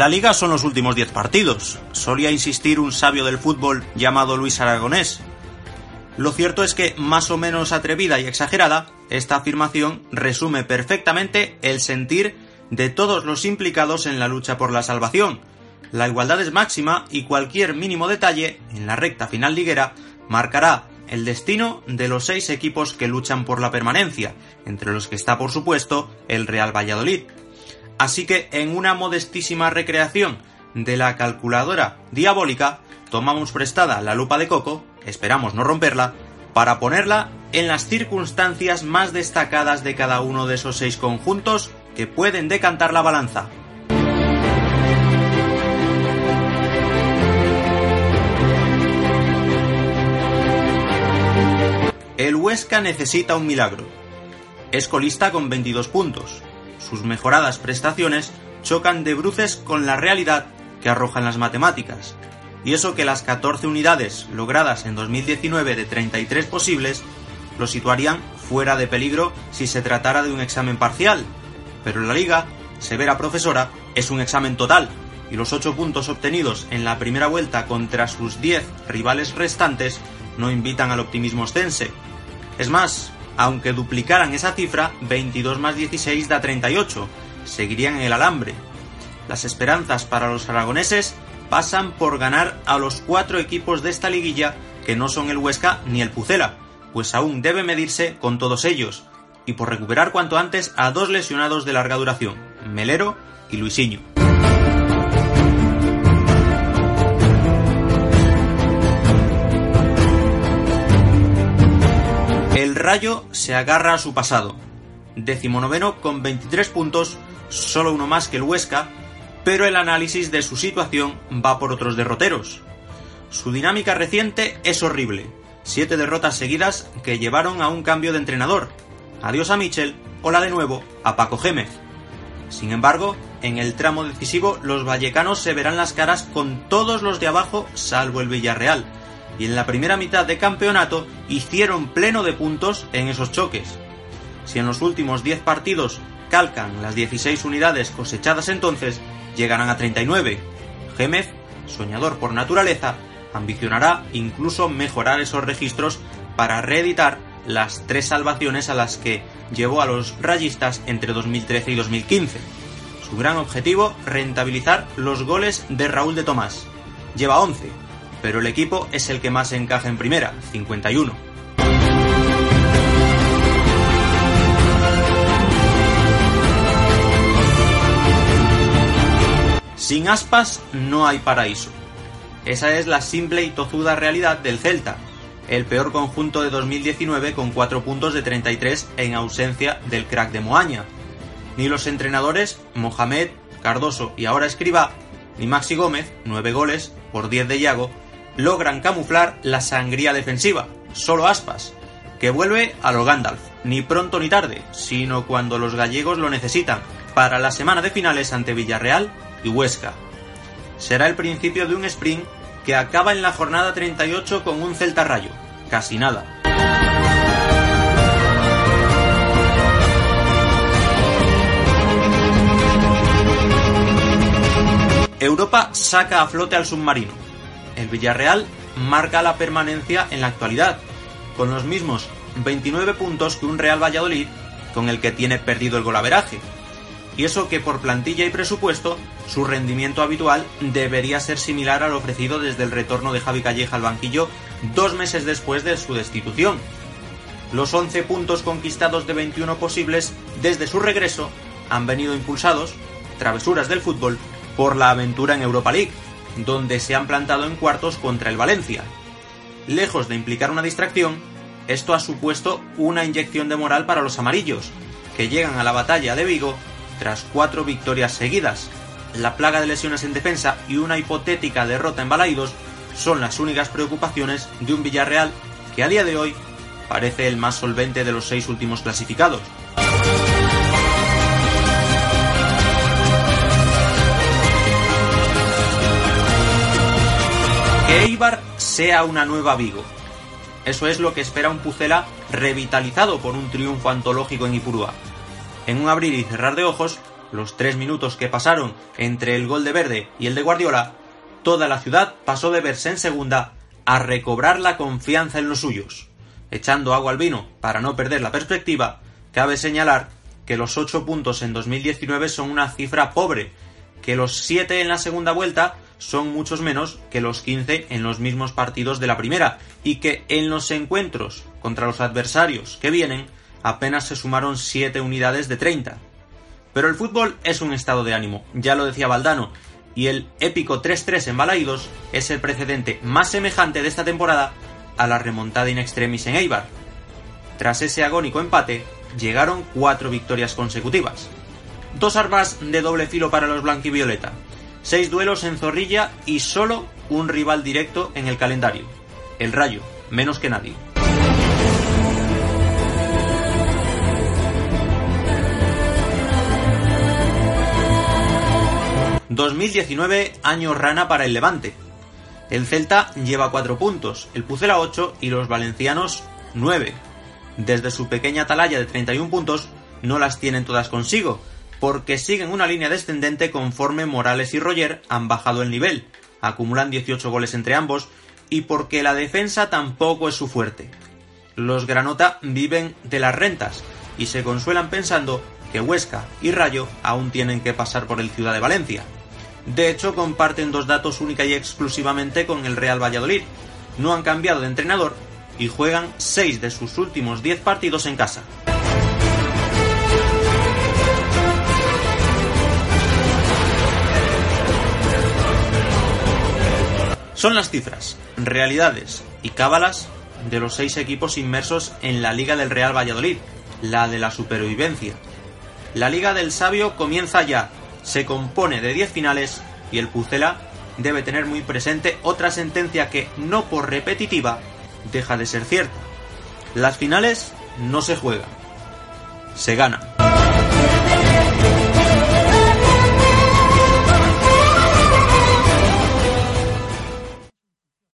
La liga son los últimos 10 partidos, solía insistir un sabio del fútbol llamado Luis Aragonés. Lo cierto es que, más o menos atrevida y exagerada, esta afirmación resume perfectamente el sentir de todos los implicados en la lucha por la salvación. La igualdad es máxima y cualquier mínimo detalle en la recta final liguera marcará el destino de los seis equipos que luchan por la permanencia, entre los que está por supuesto el Real Valladolid. Así que en una modestísima recreación de la calculadora diabólica, tomamos prestada la lupa de coco, esperamos no romperla, para ponerla en las circunstancias más destacadas de cada uno de esos seis conjuntos que pueden decantar la balanza. El Huesca necesita un milagro. Es colista con 22 puntos. Sus mejoradas prestaciones chocan de bruces con la realidad que arrojan las matemáticas. Y eso que las 14 unidades logradas en 2019 de 33 posibles lo situarían fuera de peligro si se tratara de un examen parcial. Pero la liga, severa profesora, es un examen total y los 8 puntos obtenidos en la primera vuelta contra sus 10 rivales restantes no invitan al optimismo ostense. Es más, aunque duplicaran esa cifra, 22 más 16 da 38, seguirían en el alambre. Las esperanzas para los aragoneses pasan por ganar a los cuatro equipos de esta liguilla que no son el Huesca ni el Pucela, pues aún debe medirse con todos ellos, y por recuperar cuanto antes a dos lesionados de larga duración, Melero y Luisinho. Rayo se agarra a su pasado. Decimonoveno con 23 puntos, solo uno más que el Huesca, pero el análisis de su situación va por otros derroteros. Su dinámica reciente es horrible. Siete derrotas seguidas que llevaron a un cambio de entrenador. Adiós a Michel, hola de nuevo a Paco Gémez. Sin embargo, en el tramo decisivo los vallecanos se verán las caras con todos los de abajo salvo el Villarreal, y en la primera mitad de campeonato hicieron pleno de puntos en esos choques. Si en los últimos 10 partidos calcan las 16 unidades cosechadas entonces, llegarán a 39. Gémez, soñador por naturaleza, ambicionará incluso mejorar esos registros para reeditar las tres salvaciones a las que llevó a los rayistas entre 2013 y 2015. Su gran objetivo, rentabilizar los goles de Raúl de Tomás. Lleva 11, pero el equipo es el que más encaja en primera, 51. Sin aspas no hay paraíso. Esa es la simple y tozuda realidad del Celta, el peor conjunto de 2019 con 4 puntos de 33 en ausencia del crack de Moaña. Ni los entrenadores Mohamed, Cardoso y ahora Escriba, ni Maxi Gómez, 9 goles por 10 de Yago, logran camuflar la sangría defensiva, solo aspas, que vuelve a lo Gandalf, ni pronto ni tarde, sino cuando los gallegos lo necesitan, para la semana de finales ante Villarreal y Huesca. Será el principio de un sprint que acaba en la jornada 38 con un Celta Rayo, casi nada. Europa saca a flote al submarino. El Villarreal marca la permanencia en la actualidad, con los mismos 29 puntos que un Real Valladolid con el que tiene perdido el golaveraje. Y eso que por plantilla y presupuesto su rendimiento habitual debería ser similar al ofrecido desde el retorno de Javi Calleja al banquillo dos meses después de su destitución. Los 11 puntos conquistados de 21 posibles desde su regreso han venido impulsados, travesuras del fútbol, por la aventura en Europa League, donde se han plantado en cuartos contra el Valencia. Lejos de implicar una distracción, esto ha supuesto una inyección de moral para los amarillos, que llegan a la batalla de Vigo tras cuatro victorias seguidas. La plaga de lesiones en defensa y una hipotética derrota en Balaidos son las únicas preocupaciones de un Villarreal que a día de hoy parece el más solvente de los seis últimos clasificados. Que Eibar sea una nueva Vigo. Eso es lo que espera un Pucela revitalizado por un triunfo antológico en Ipurúa. En un abrir y cerrar de ojos, los tres minutos que pasaron entre el gol de Verde y el de Guardiola, toda la ciudad pasó de verse en segunda a recobrar la confianza en los suyos. Echando agua al vino para no perder la perspectiva, cabe señalar que los 8 puntos en 2019 son una cifra pobre, que los 7 en la segunda vuelta son muchos menos que los 15 en los mismos partidos de la primera, y que en los encuentros contra los adversarios que vienen apenas se sumaron 7 unidades de 30. Pero el fútbol es un estado de ánimo, ya lo decía Valdano, y el épico 3-3 en Balaídos es el precedente más semejante de esta temporada a la remontada in extremis en Eibar. Tras ese agónico empate, llegaron cuatro victorias consecutivas. Dos armas de doble filo para los blanquivioleta, seis duelos en Zorrilla y solo un rival directo en el calendario, el Rayo, menos que nadie. 2019, año rana para el Levante. El Celta lleva 4 puntos, el Pucela 8 y los valencianos 9. Desde su pequeña atalaya de 31 puntos, no las tienen todas consigo, porque siguen una línea descendente conforme Morales y Roger han bajado el nivel, acumulan 18 goles entre ambos, y porque la defensa tampoco es su fuerte. Los Granota viven de las rentas y se consuelan pensando que Huesca y Rayo aún tienen que pasar por el Ciudad de Valencia. De hecho, comparten dos datos única y exclusivamente con el Real Valladolid. No han cambiado de entrenador y juegan 6 de sus últimos 10 partidos en casa. Son las cifras, realidades y cábalas de los seis equipos inmersos en la Liga del Real Valladolid, la de la supervivencia. La Liga del Sabio comienza ya se compone de 10 finales y el Pucela debe tener muy presente otra sentencia que, no por repetitiva, deja de ser cierta. Las finales no se juegan, se ganan.